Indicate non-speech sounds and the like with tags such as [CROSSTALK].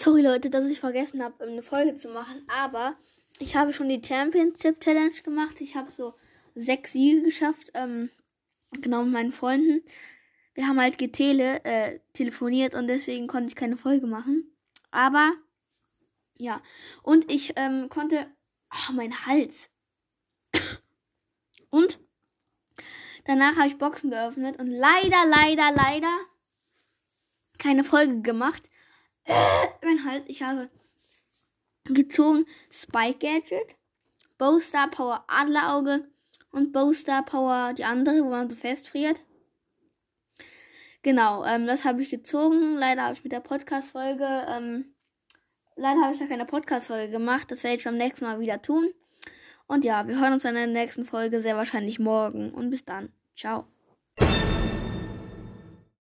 Sorry Leute, dass ich vergessen habe, eine Folge zu machen, aber ich habe schon die Championship Challenge gemacht. Ich habe so sechs Siege geschafft, ähm, genau mit meinen Freunden. Wir haben halt getele, äh, telefoniert und deswegen konnte ich keine Folge machen. Aber ja, und ich ähm, konnte, ach, mein Hals. [COUGHS] Und danach habe ich Boxen geöffnet und leider, leider, leider keine Folge gemacht. Mein Hals, ich habe gezogen Spike Gadget, Bowstar Power Adlerauge und Bowstar Power die andere, wo man so festfriert. Genau, ähm, das habe ich gezogen. Leider habe ich mit der Podcast-Folge, ähm, leider habe ich da keine Podcast-Folge gemacht. Das werde ich beim nächsten Mal wieder tun. Und ja, wir hören uns in der nächsten Folge sehr wahrscheinlich morgen. Und bis dann. Ciao.